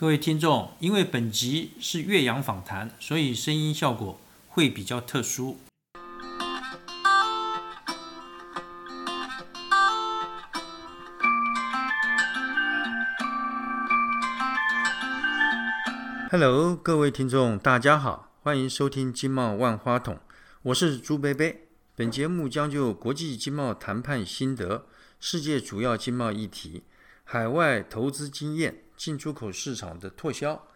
各位听众，因为本集是岳阳访谈，所以声音效果会比较特殊。Hello，各位听众，大家好，欢迎收听《经贸万花筒》，我是朱贝贝。本节目将就国际经贸谈判心得、世界主要经贸议题、海外投资经验。进出口市场的拓销，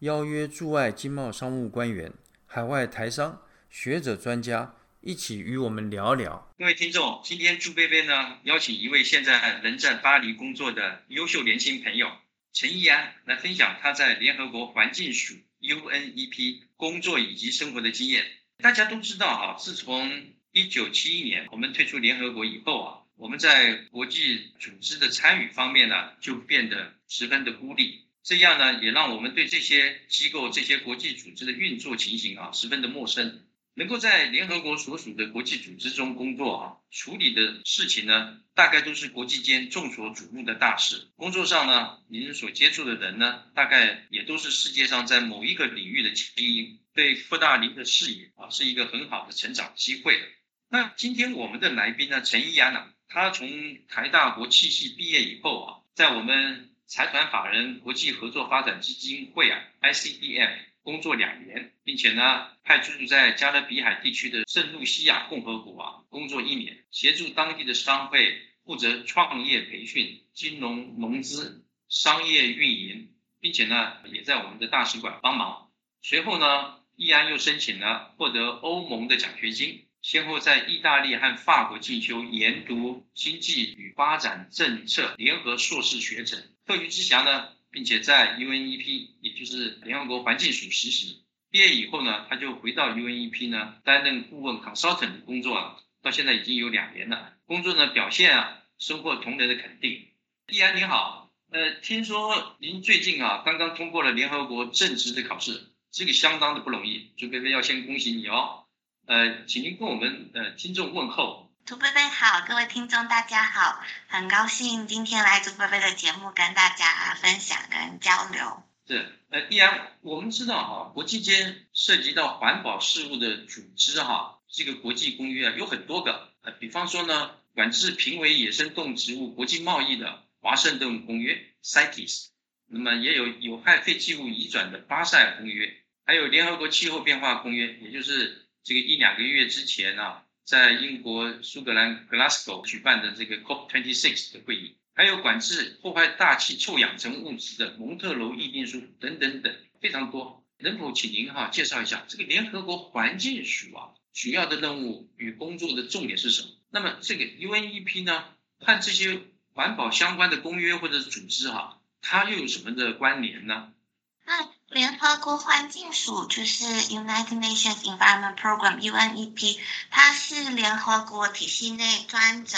邀约驻外经贸商务官员、海外台商、学者专家一起与我们聊聊。各位听众，今天朱贝贝呢邀请一位现在仍在巴黎工作的优秀年轻朋友陈义安来分享他在联合国环境署 UNEP 工作以及生活的经验。大家都知道啊，自从一九七一年我们退出联合国以后啊。我们在国际组织的参与方面呢，就变得十分的孤立，这样呢，也让我们对这些机构、这些国际组织的运作情形啊，十分的陌生。能够在联合国所属的国际组织中工作啊，处理的事情呢，大概都是国际间众所瞩目的大事。工作上呢，您所接触的人呢，大概也都是世界上在某一个领域的精英，对扩大您的视野啊，是一个很好的成长机会。那今天我们的来宾呢，陈一安呢？他从台大国际系毕业以后啊，在我们财团法人国际合作发展基金会啊 （ICDM） 工作两年，并且呢派驻在加勒比海地区的圣露西亚共和国啊工作一年，协助当地的商会负责创业培训、金融融资、商业运营，并且呢也在我们的大使馆帮忙。随后呢，易安又申请了获得欧盟的奖学金。先后在意大利和法国进修研读经济与发展政策联合硕士学程，课余之暇呢，并且在 UNEP，也就是联合国环境署实习。毕业以后呢，他就回到 UNEP 呢，担任顾问 consultant 工作了，到现在已经有两年了。工作呢表现啊，收获同仁的肯定。易安您好，呃，听说您最近啊，刚刚通过了联合国正职的考试，这个相当的不容易，朱贝贝要先恭喜你哦。呃，请您跟我们呃听众问候。朱贝贝好，各位听众大家好，很高兴今天来朱贝贝的节目跟大家分享跟交流。是，呃，依然我们知道哈，国际间涉及到环保事务的组织哈，这个国际公约啊有很多个，呃，比方说呢，管制濒危野生动植物国际贸易的华盛顿公约 （CITES），那么也有有害废弃物移转的巴塞尔公约，还有联合国气候变化公约，也就是。这个一两个月之前啊，在英国苏格兰 Glasgow 举办的这个 COP26 的会议，还有管制破坏大气臭氧层物质的蒙特娄议定书等等等，非常多。能否请您哈介绍一下这个联合国环境署啊主要的任务与工作的重点是什么？那么这个 UNEP 呢，和这些环保相关的公约或者是组织哈，它又有什么的关联呢？联合国环境署就是 United Nations Environment Program（UNEP），它是联合国体系内专责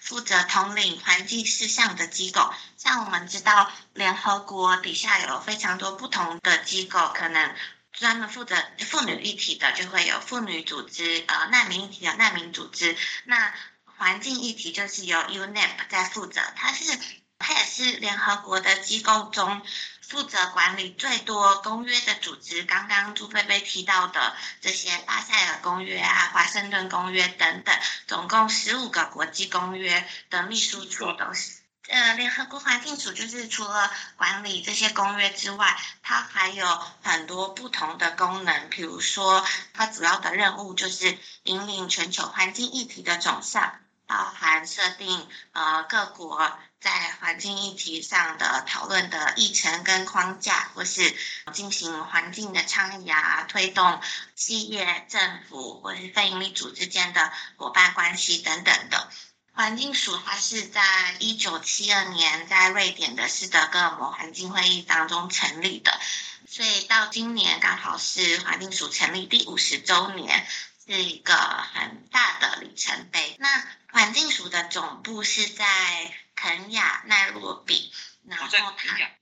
负责统领环境事项的机构。像我们知道，联合国底下有非常多不同的机构，可能专门负责妇女议题的就会有妇女组织，呃，难民议题的难民组织。那环境议题就是由 UNEP 在负责，它是它也是联合国的机构中。负责管理最多公约的组织，刚刚朱菲菲提到的这些巴塞尔公约啊、华盛顿公约等等，总共十五个国际公约的秘书处都是。呃，联合国环境署就是除了管理这些公约之外，它还有很多不同的功能，比如说它主要的任务就是引领全球环境议题的走向。包含设定呃各国在环境议题上的讨论的议程跟框架，或是进行环境的倡议啊，推动企业、政府或是非营利组织间的伙伴关系等等的。环境署它是在一九七二年在瑞典的斯德哥尔摩环境会议当中成立的，所以到今年刚好是环境署成立第五十周年。是一个很大的里程碑。那环境署的总部是在肯亚奈洛比，然后在，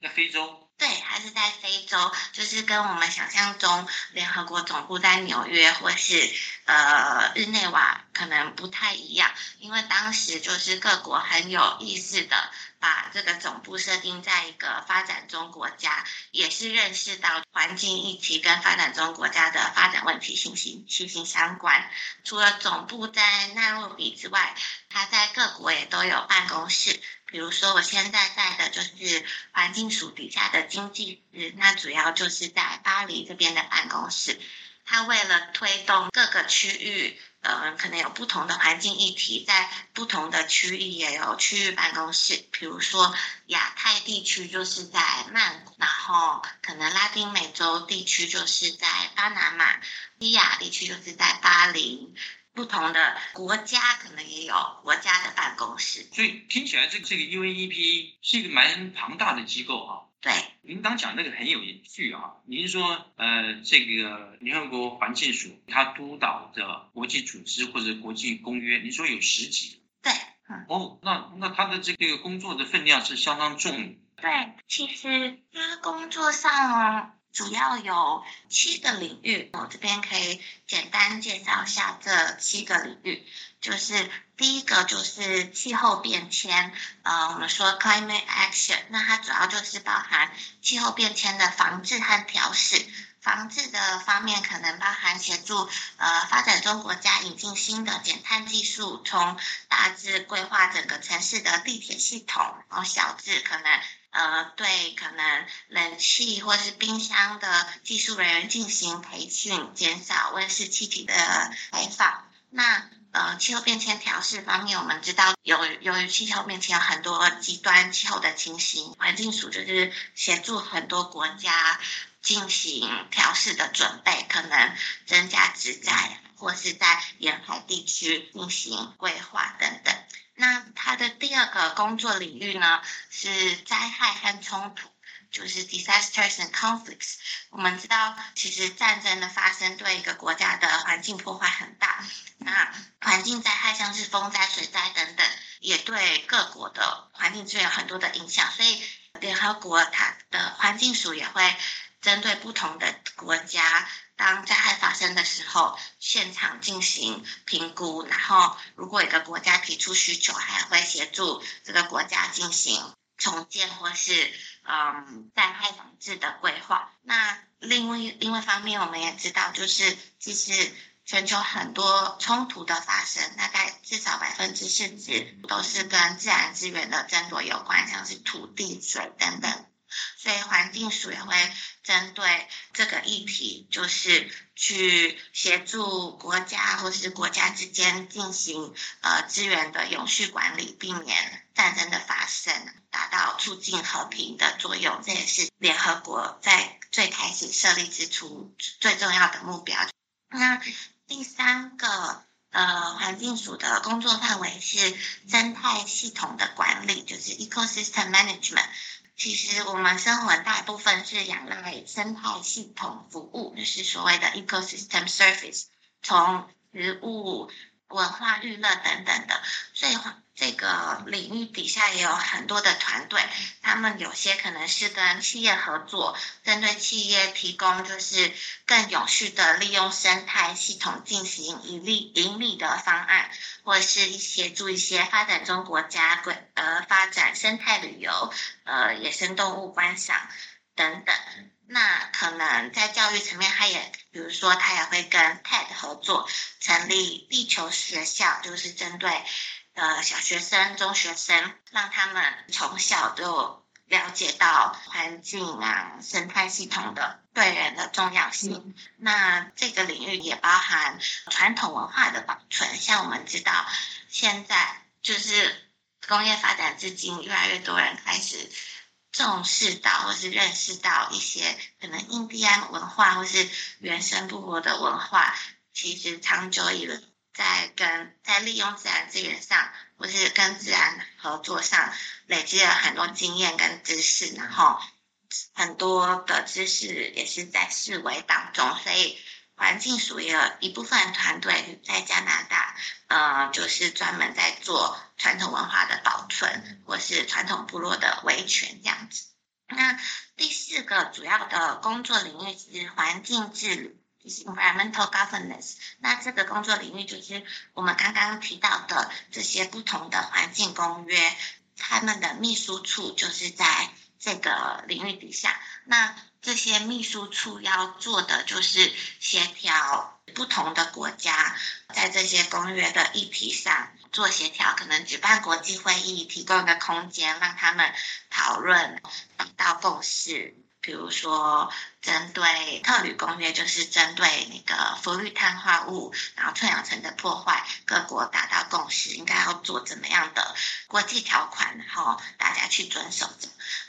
在非洲。对，还是在非洲，就是跟我们想象中联合国总部在纽约或是呃日内瓦可能不太一样，因为当时就是各国很有意识的把这个总部设定在一个发展中国家，也是认识到环境议题跟发展中国家的发展问题息息息息相关。除了总部在奈洛比之外，它在各国也都有办公室。比如说，我现在在的就是环境署底下的经济室，那主要就是在巴黎这边的办公室。它为了推动各个区域，呃，可能有不同的环境议题，在不同的区域也有区域办公室。比如说，亚太地区就是在曼谷，然后可能拉丁美洲地区就是在巴拿马，西亚地区就是在巴黎。不同的国家可能也有国家的办公室，所以听起来这个这个 UNEP 是一个蛮庞大的机构哈。对，您刚讲那个很有趣啊，您说呃这个联合国环境署它督导的国际组织或者国际公约，您说有十几？对，哦，那那他的这个工作的分量是相当重。对，其实他工作上。主要有七个领域，我这边可以简单介绍一下这七个领域。就是第一个就是气候变迁，呃，我们说 climate action，那它主要就是包含气候变迁的防治和调试。防治的方面可能包含协助呃发展中国家引进新的减碳技术，从大致规划整个城市的地铁系统，然后小至可能。呃，对，可能冷气或是冰箱的技术人员进行培训，减少温室气体的排放。那呃，气候变迁调试方面，我们知道由由于气候变迁有很多极端气候的情形，环境署就是协助很多国家进行调试的准备，可能增加植栽，或是在沿海地区进行规划等等。那它的第二个工作领域呢是灾害和冲突，就是 disasters and conflicts。我们知道，其实战争的发生对一个国家的环境破坏很大。那环境灾害像是风灾、水灾等等，也对各国的环境资源有很多的影响。所以，联合国它的环境署也会针对不同的国家。当灾害发生的时候，现场进行评估，然后如果一个国家提出需求，还会协助这个国家进行重建或是嗯灾害防治的规划。那另外另外方面，我们也知道，就是其实全球很多冲突的发生，大概至少百分之四十都是跟自然资源的争夺有关，像是土地、水等等。所以环境署也会针对这个议题，就是去协助国家或是国家之间进行呃资源的永续管理，避免战争的发生，达到促进和平的作用。这也是联合国在最开始设立之初最重要的目标。那第三个呃环境署的工作范围是生态系统的管理，就是 ecosystem management。其实我们生活大部分是仰赖生态系统服务，就是所谓的 ecosystem service，从植物、文化、娱乐等等的，所以这个领域底下也有很多的团队，他们有些可能是跟企业合作，针对企业提供就是更有序的利用生态系统进行盈利盈利的方案，或是一些助一些发展中国家规呃发展生态旅游，呃野生动物观赏等等。那可能在教育层面，他也比如说他也会跟 TED 合作，成立地球学校，就是针对。呃，小学生、中学生，让他们从小就了解到环境啊、生态系统的对人的重要性。那这个领域也包含传统文化的保存。像我们知道，现在就是工业发展至今，越来越多人开始重视到或是认识到一些可能印第安文化或是原生部落的文化，其实长久以来。在跟在利用自然资源上，或是跟自然合作上，累积了很多经验跟知识，然后很多的知识也是在思维当中，所以环境署也有一部分团队在加拿大，呃，就是专门在做传统文化的保存，或是传统部落的维权这样子。那第四个主要的工作领域是环境治理，就是 environmental governance。那这个工作领域就是我们刚刚提到的这些不同的环境公约，他们的秘书处就是在这个领域底下。那这些秘书处要做的就是协调不同的国家在这些公约的议题上做协调，可能举办国际会议，提供一个空间让他们讨论，达到共识。比如说，针对特吕公约，就是针对那个氟氯碳化物，然后臭氧层的破坏，各国达到共识，应该要做怎么样的国际条款，然后大家去遵守。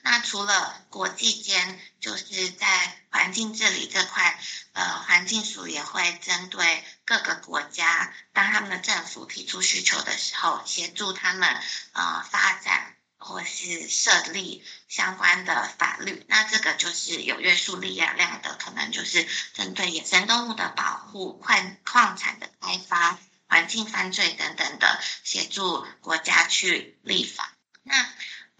那除了国际间，就是在环境治理这块，呃，环境署也会针对各个国家，当他们的政府提出需求的时候，协助他们呃发展。或是设立相关的法律，那这个就是有约束力量的，可能就是针对野生动物的保护、矿矿产的开发、环境犯罪等等的，协助国家去立法。那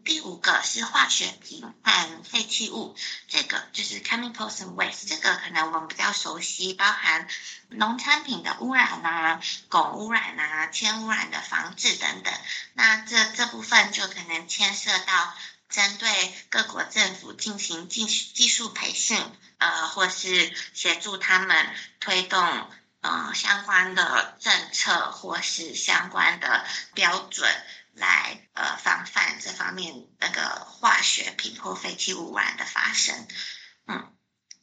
第五个是化学品和废弃物，这个就是 chemicals and waste，这个可能我们比较熟悉，包含农产品的污染啊、汞污染啊、铅污染的防治等等。那这这部分就可能牵涉到针对各国政府进行技技术培训，呃，或是协助他们推动呃相关的政策或是相关的标准。来呃防范这方面那个化学品或废弃物污染的发生，嗯，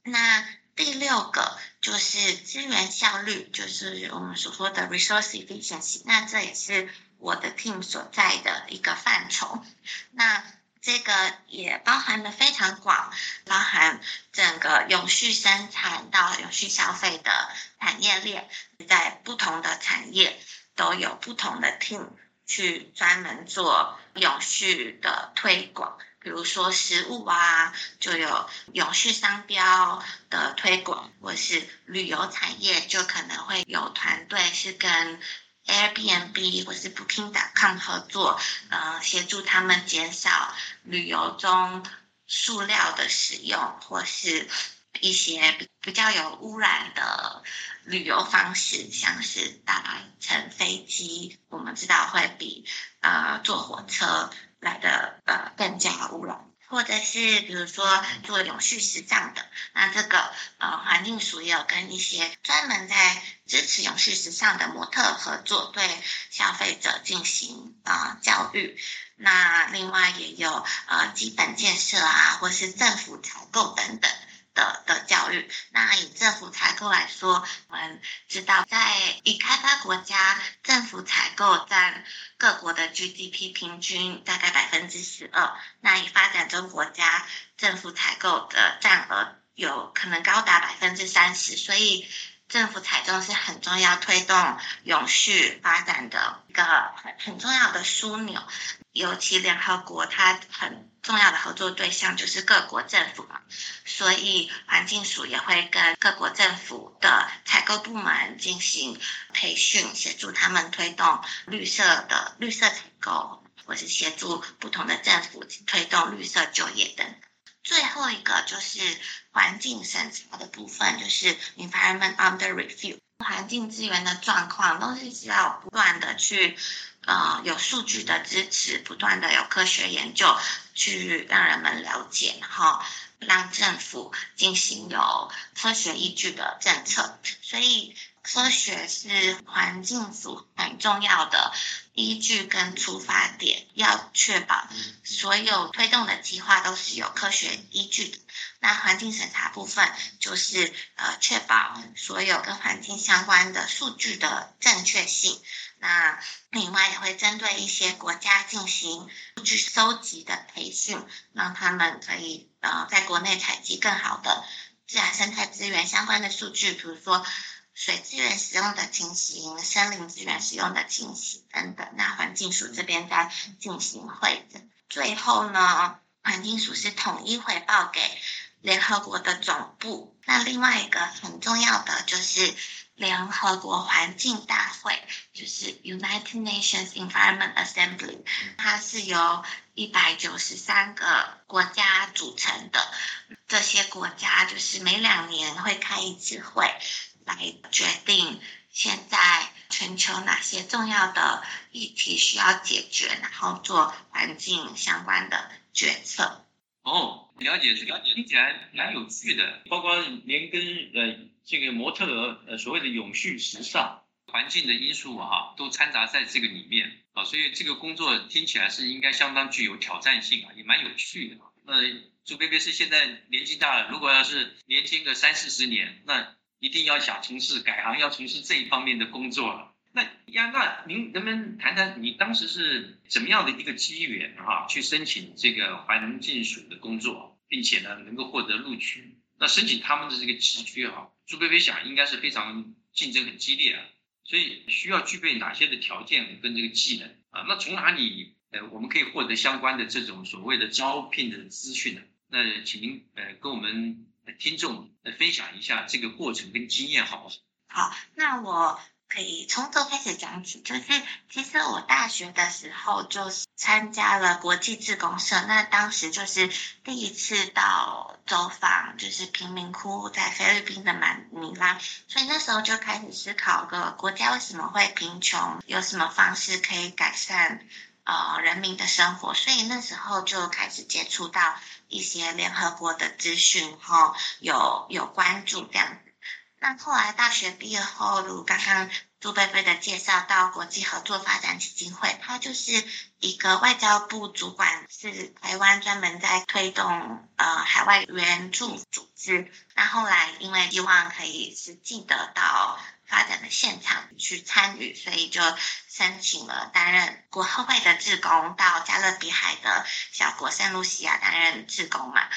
那第六个就是资源效率，就是我们所说的 resource efficiency，那这也是我的 team 所在的一个范畴，那这个也包含的非常广，包含整个永续生产到永续消费的产业链，在不同的产业都有不同的 team。去专门做永续的推广，比如说食物啊，就有永续商标的推广，或是旅游产业就可能会有团队是跟 Airbnb 或是 Booking.com 合作，呃，协助他们减少旅游中塑料的使用，或是一些比较有污染的。旅游方式像是搭乘飞机，我们知道会比呃坐火车来的呃更加污染，或者是比如说做永续时尚的，那这个呃环境署也有跟一些专门在支持永续时尚的模特合作，对消费者进行啊教育。那另外也有呃基本建设啊，或是政府采购等等。的的教育，那以政府采购来说，我们知道，在已开发国家，政府采购占各国的 GDP 平均大概百分之十二，那以发展中国家，政府采购的占额有可能高达百分之三十，所以政府采购是很重要推动永续发展的一个很很重要的枢纽，尤其联合国它很。重要的合作对象就是各国政府嘛，所以环境署也会跟各国政府的采购部门进行培训，协助他们推动绿色的绿色采购，或是协助不同的政府推动绿色就业等。最后一个就是环境审查的部分，就是 environment under review，环境资源的状况都是需要不断的去。呃，有数据的支持，不断的有科学研究去让人们了解，然后让政府进行有科学依据的政策。所以，科学是环境组很重要的依据跟出发点，要确保所有推动的计划都是有科学依据的。那环境审查部分就是呃，确保所有跟环境相关的数据的正确性。那另外也会针对一些国家进行数据收集的培训，让他们可以呃在国内采集更好的自然生态资源相关的数据，比如说水资源使用的情形、森林资源使用的情形等等。那环境署这边在进行会诊，最后呢，环境署是统一回报给联合国的总部。那另外一个很重要的就是联合国环境大会，就是 United Nations Environment Assembly，它是由一百九十三个国家组成的。这些国家就是每两年会开一次会，来决定现在全球哪些重要的议题需要解决，然后做环境相关的决策。哦，了解了解，听起来蛮有趣的，包括连跟呃这个模特儿呃所谓的永续时尚、环境的因素哈，都掺杂在这个里面啊，所以这个工作听起来是应该相当具有挑战性啊，也蛮有趣的。那朱贝贝是现在年纪大了，如果要是年轻个三四十年，那一定要想从事改行，要从事这一方面的工作了。那呀，那您能不能谈谈你当时是怎么样的一个机缘哈，去申请这个环境署的工作，并且呢能够获得录取？那申请他们的这个职缺哈，朱贝贝想应该是非常竞争很激烈啊，所以需要具备哪些的条件跟这个技能啊？那从哪里呃我们可以获得相关的这种所谓的招聘的资讯呢？那请您呃跟我们听众来分享一下这个过程跟经验好不好？好，那我。可以从头开始讲起，就是其实我大学的时候就参加了国际志工社，那当时就是第一次到走访，就是贫民窟在菲律宾的马尼拉，所以那时候就开始思考个国家为什么会贫穷，有什么方式可以改善呃人民的生活，所以那时候就开始接触到一些联合国的资讯，然后有有关注这样子。那后来大学毕业后，如刚刚朱贝贝的介绍到国际合作发展基金会，它就是一个外交部主管，是台湾专门在推动呃海外援助组织。那后来因为希望可以实际的到发展的现场去参与，所以就申请了担任国后会的志工，到加勒比海的小国圣露西亚担任志工嘛。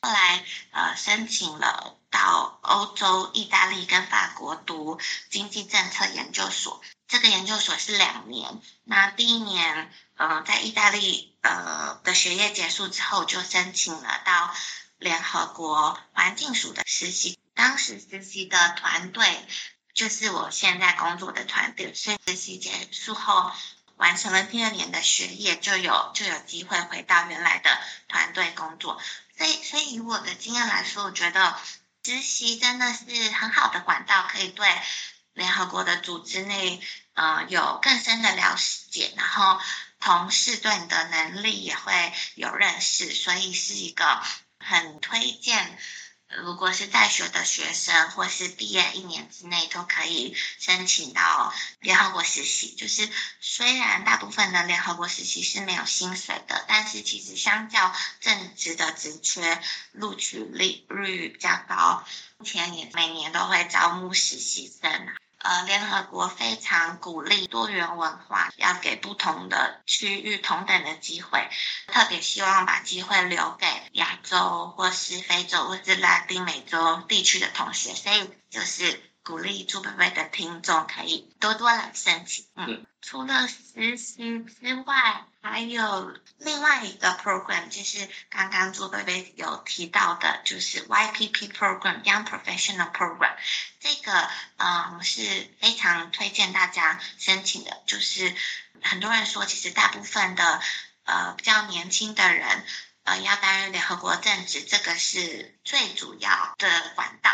后来呃申请了。到欧洲、意大利跟法国读经济政策研究所，这个研究所是两年。那第一年，呃，在意大利呃的学业结束之后，就申请了到联合国环境署的实习。当时实习的团队就是我现在工作的团队，所以实习结束后完成了第二年的学业，就有就有机会回到原来的团队工作。所以，所以以我的经验来说，我觉得。实习真的是很好的管道，可以对联合国的组织内，呃，有更深的了解，然后同事对你的能力也会有认识，所以是一个很推荐。如果是在学的学生，或是毕业一年之内，都可以申请到联合国实习。就是虽然大部分的联合国实习是没有薪水的，但是其实相较正职的职缺，录取率率比较高。目前也每年都会招募实习生。呃，联合国非常鼓励多元文化，要给不同的区域同等的机会，特别希望把机会留给亚洲或是非洲或是拉丁美洲地区的同学，所以就是。鼓励朱贝贝的听众可以多多来申请。嗯，除了实习之外，还有另外一个 program，就是刚刚朱贝贝有提到的，就是 YPP program Young Professional Program。这个嗯是非常推荐大家申请的。就是很多人说，其实大部分的呃比较年轻的人呃要担任联合国政治，这个是最主要的管道。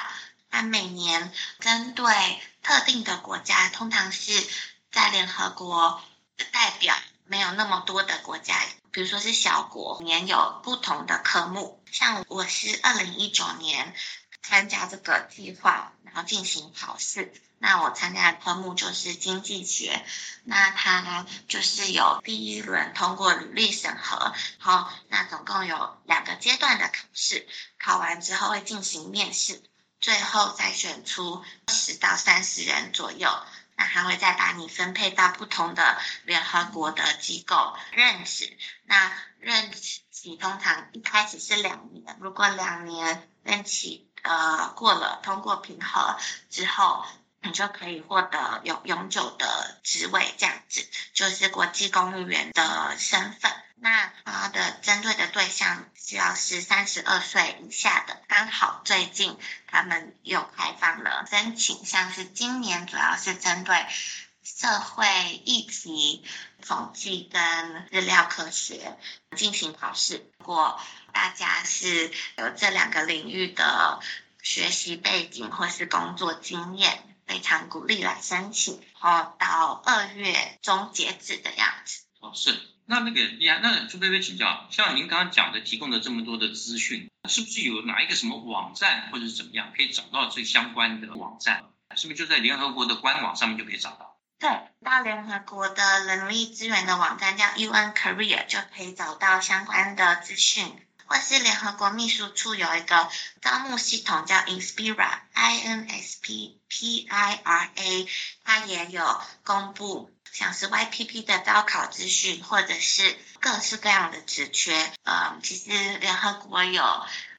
那每年针对特定的国家，通常是在联合国的代表没有那么多的国家，比如说是小国，年有不同的科目。像我是二零一九年参加这个计划，然后进行考试。那我参加的科目就是经济学，那它就是有第一轮通过履历审核，好，那总共有两个阶段的考试，考完之后会进行面试。最后再选出十到三十人左右，那还会再把你分配到不同的联合国的机构任职。那任期通常一开始是两年，如果两年任期呃过了，通过评核之后，你就可以获得永永久的职位，这样子就是国际公务员的身份。那它的针对的对象需要是三十二岁以下的。刚好最近他们又开放了申请，像是今年主要是针对社会议题、统计跟日料科学进行考试。如果大家是有这两个领域的学习背景或是工作经验，非常鼓励来申请，然后到二月中截止的样子。哦，是。那那个，呀，那朱贝贝请教，像您刚刚讲的，提供的这么多的资讯，是不是有哪一个什么网站或者是怎么样，可以找到这相关的网站？是不是就在联合国的官网上面就可以找到？对，到联合国的人力资源的网站叫 UN Career 就可以找到相关的资讯，或是联合国秘书处有一个招募系统叫 Inspira，I N S P P I R A，它也有公布。像是 YPP 的招考资讯，或者是各式各样的职缺，呃，其实联合国有，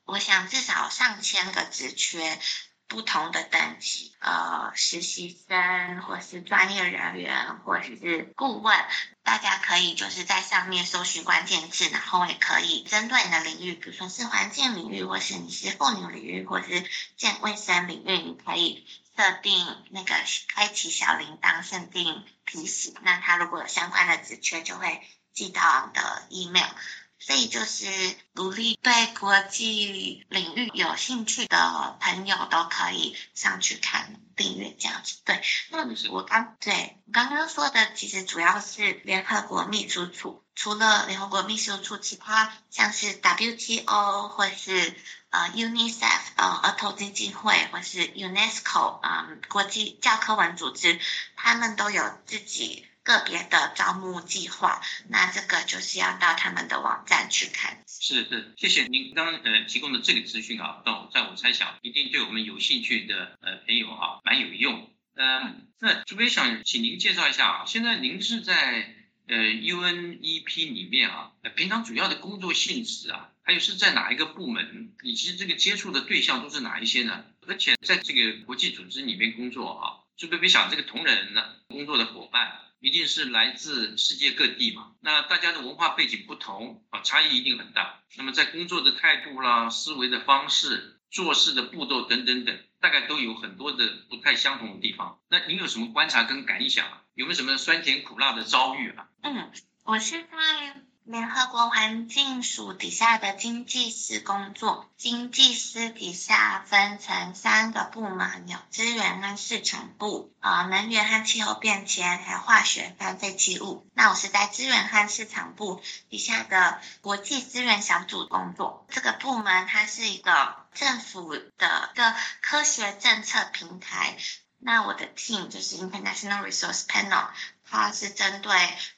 我想至少上千个职缺，不同的等级，呃，实习生或是专业人员或者是顾问，大家可以就是在上面搜寻关键字，然后也可以针对你的领域，比如说是环境领域，或是你是妇女领域，或是健卫生领域，你可以。设定那个开启小铃铛，设定提醒，那他如果有相关的职缺，就会寄到你的 email。所以就是鼓励对国际领域有兴趣的朋友都可以上去看订阅这样子。对，那我刚对我刚刚说的，其实主要是联合国秘书处，除了联合国秘书处，其他像是 WTO 或是呃 UNICEF 呃儿童基金会或是 UNESCO 嗯国际教科文组织，他们都有自己。个别的招募计划，那这个就是要到他们的网站去看。是是，谢谢您刚呃提供的这个资讯啊，那我在我猜想，一定对我们有兴趣的呃朋友啊蛮有用。嗯，那特别想请您介绍一下啊，现在您是在呃 UNEP 里面啊，平常主要的工作性质啊，还有是在哪一个部门，以及这个接触的对象都是哪一些呢？而且在这个国际组织里面工作啊，就特别想这个同仁呢，工作的伙伴。一定是来自世界各地嘛，那大家的文化背景不同啊，差异一定很大。那么在工作的态度啦、思维的方式、做事的步骤等等等，大概都有很多的不太相同的地方。那您有什么观察跟感想啊？有没有什么酸甜苦辣的遭遇啊？嗯，我是在。联合国环境署底下的经济师工作，经济师底下分成三个部门，有资源跟市场部，啊，能源和气候变迁，还有化学跟废弃物。那我是在资源和市场部底下的国际资源小组工作。这个部门它是一个政府的一个科学政策平台。那我的 team 就是 International Resource Panel。它是针对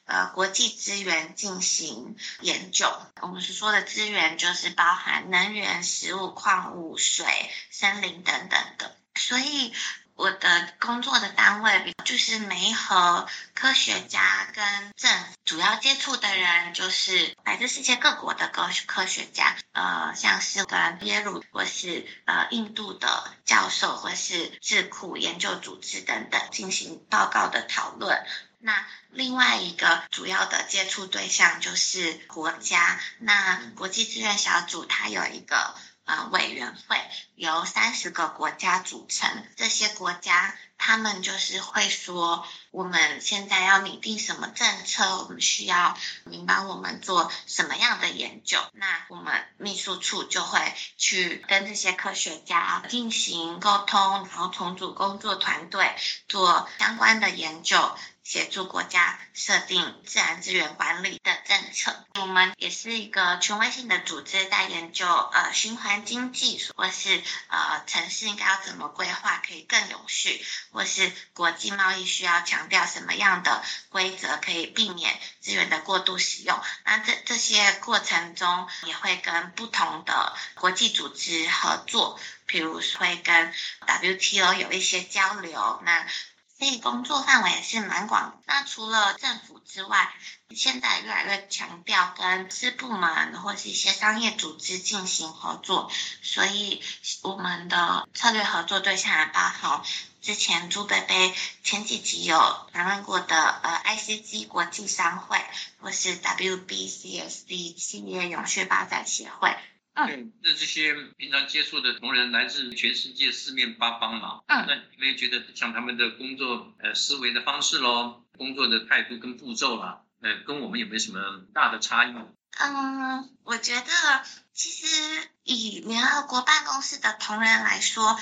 呃国际资源进行研究，我们是说的资源就是包含能源、食物、矿物、水、森林等等的，所以。我的工作的单位就是媒和科学家跟政府主要接触的人，就是来自世界各国的科科学家，呃，像是跟耶鲁或是呃印度的教授或是智库研究组织等等进行报告的讨论。那另外一个主要的接触对象就是国家，那国际志愿小组它有一个。呃，委员会由三十个国家组成，这些国家他们就是会说，我们现在要拟定什么政策，我们需要您帮我们做什么样的研究，那我们秘书处就会去跟这些科学家进行沟通，然后重组工作团队，做相关的研究。协助国家设定自然资源管理的政策。我们也是一个权威性的组织，在研究呃循环经济，或是呃城市应该要怎么规划可以更永续，或是国际贸易需要强调什么样的规则可以避免资源的过度使用。那这这些过程中也会跟不同的国际组织合作，譬如会跟 WTO 有一些交流。那所以工作范围也是蛮广。那除了政府之外，现在越来越强调跟私部门或是一些商业组织进行合作。所以我们的策略合作对象也包含之前朱贝贝前几集有谈论过的呃 ICG 国际商会，或是 WBCSD 企业永续发展协会。嗯，那这些平常接触的同仁来自全世界四面八方嘛，嗯，那你们觉得像他们的工作呃思维的方式咯，工作的态度跟步骤啦，呃，跟我们有没有什么大的差异？嗯，我觉得其实以联合国办公室的同仁来说。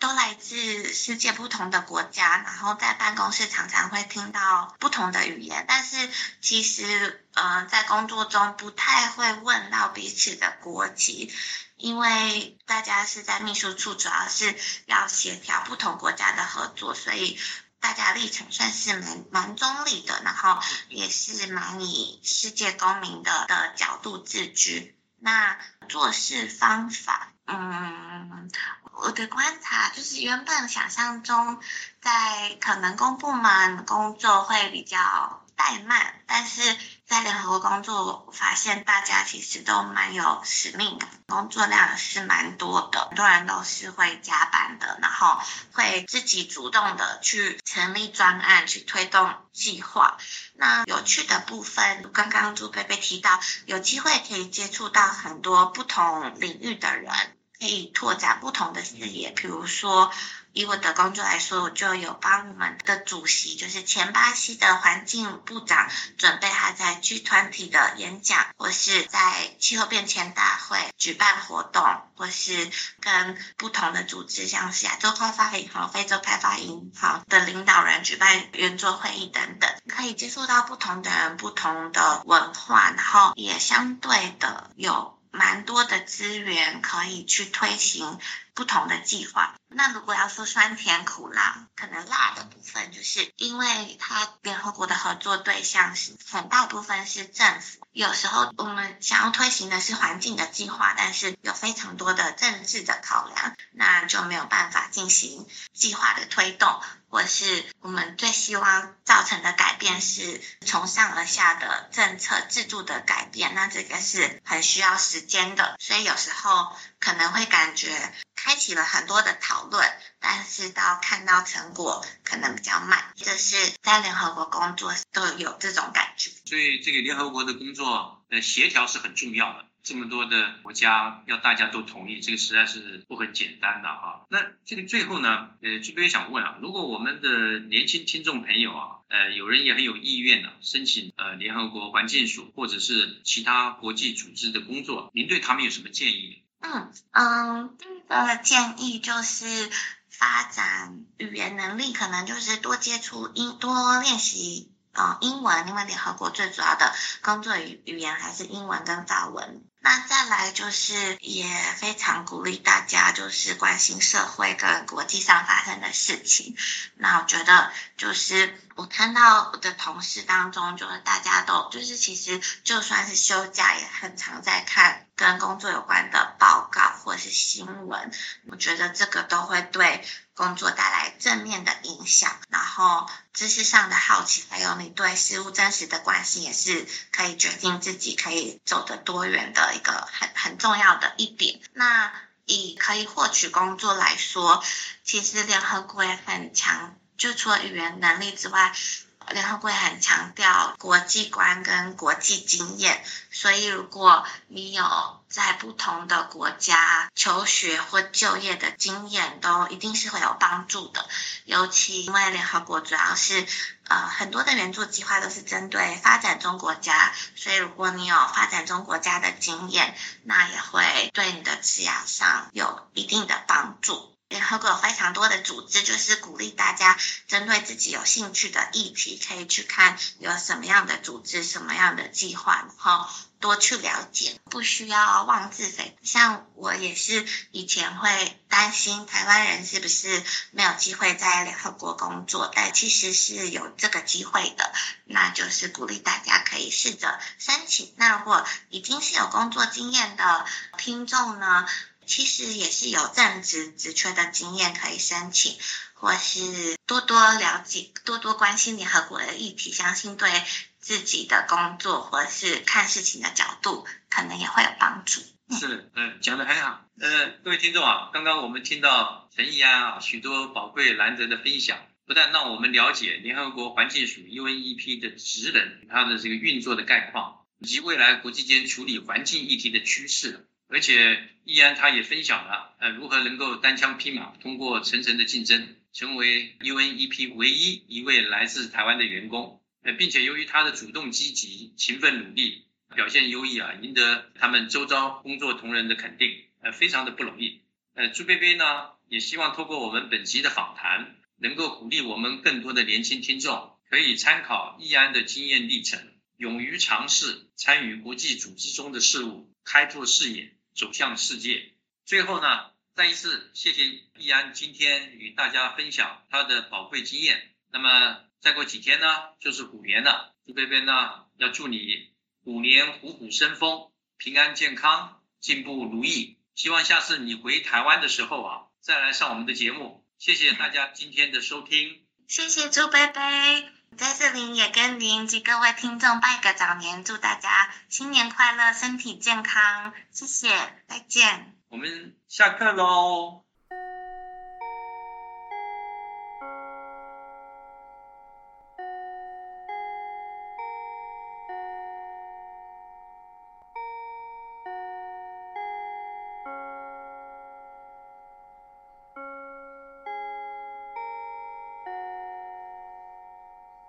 都来自世界不同的国家，然后在办公室常常会听到不同的语言，但是其实呃在工作中不太会问到彼此的国籍，因为大家是在秘书处，主要是要协调不同国家的合作，所以大家历程算是蛮蛮中立的，然后也是蛮以世界公民的的角度自居。那做事方法，嗯。我的观察就是，原本想象中在可能公部门工作会比较怠慢，但是在联合国工作，我发现大家其实都蛮有使命感，工作量是蛮多的，很多人都是会加班的，然后会自己主动的去成立专案，去推动计划。那有趣的部分，刚刚朱贝贝提到，有机会可以接触到很多不同领域的人。可以拓展不同的视野，比如说以我的工作来说，我就有帮我们的主席，就是前巴西的环境部长，准备他在 G 团体的演讲，或是在气候变迁大会举办活动，或是跟不同的组织，像是亚洲开发银行、非洲开发银行的领导人举办圆桌会议等等，可以接触到不同的人、不同的文化，然后也相对的有。蛮多的资源可以去推行不同的计划。那如果要说酸甜苦辣，可能辣的部分就是因为它联合国的合作对象是很大部分是政府，有时候我们想要推行的是环境的计划，但是有非常多的政治的考量，那就没有办法进行计划的推动。或是我们最希望造成的改变是从上而下的政策制度的改变，那这个是很需要时间的，所以有时候可能会感觉开启了很多的讨论，但是到看到成果可能比较慢，这是在联合国工作都有这种感觉。所以这个联合国的工作呃协调是很重要的。这么多的国家要大家都同意，这个实在是不很简单的哈。那这个最后呢，呃，这边想问啊，如果我们的年轻听众朋友啊，呃，有人也很有意愿呢，申请呃联合国环境署或者是其他国际组织的工作，您对他们有什么建议？嗯嗯，第一个建议就是发展语言能力，可能就是多接触英，多练习。嗯，英文，因为联合国最主要的工作语语言还是英文跟法文。那再来就是也非常鼓励大家，就是关心社会跟国际上发生的事情。那我觉得就是我看到我的同事当中，就是大家都就是其实就算是休假，也很常在看跟工作有关的报告或是新闻。我觉得这个都会对工作带来正面的影响。然后知识上的好奇，还有你对事物真实的关系，也是可以决定自己可以走得多远的。一个很很重要的一点，那以可以获取工作来说，其实联合国也很强，就除了语言能力之外，联合国很强调国际观跟国际经验，所以如果你有在不同的国家求学或就业的经验，都一定是会有帮助的，尤其因为联合国主要是。呃，很多的援助计划都是针对发展中国家，所以如果你有发展中国家的经验，那也会对你的职业上有一定的帮助。联合国有非常多的组织，就是鼓励大家针对自己有兴趣的议题，可以去看有什么样的组织、什么样的计划，然后多去了解，不需要妄自菲像我也是以前会担心台湾人是不是没有机会在联合国工作，但其实是有这个机会的。那就是鼓励大家可以试着申请。那如果已经是有工作经验的听众呢？其实也是有正职职缺的经验可以申请，或是多多了解、多多关心联合国的议题，相信对自己的工作或是看事情的角度，可能也会有帮助。是，嗯，讲的很好。呃，各位听众啊，刚刚我们听到陈义安啊许多宝贵难得的分享，不但让我们了解联合国环境署 UNEP 的职能，它的这个运作的概况，以及未来国际间处理环境议题的趋势，而且易安他也分享了，呃，如何能够单枪匹马通过层层的竞争，成为 UNEP 唯一一位来自台湾的员工，呃，并且由于他的主动积极、勤奋努力。表现优异啊，赢得他们周遭工作同仁的肯定，呃，非常的不容易。呃，朱贝贝呢，也希望透过我们本集的访谈，能够鼓励我们更多的年轻听众，可以参考易安的经验历程，勇于尝试，参与国际组织中的事务，开拓视野，走向世界。最后呢，再一次谢谢易安今天与大家分享他的宝贵经验。那么再过几天呢，就是虎年了，朱贝贝呢，要祝你。虎年虎虎生风，平安健康，进步如意。希望下次你回台湾的时候啊，再来上我们的节目。谢谢大家今天的收听。谢谢朱贝贝，在这里也跟您及各位听众拜个早年，祝大家新年快乐，身体健康。谢谢，再见。我们下课喽。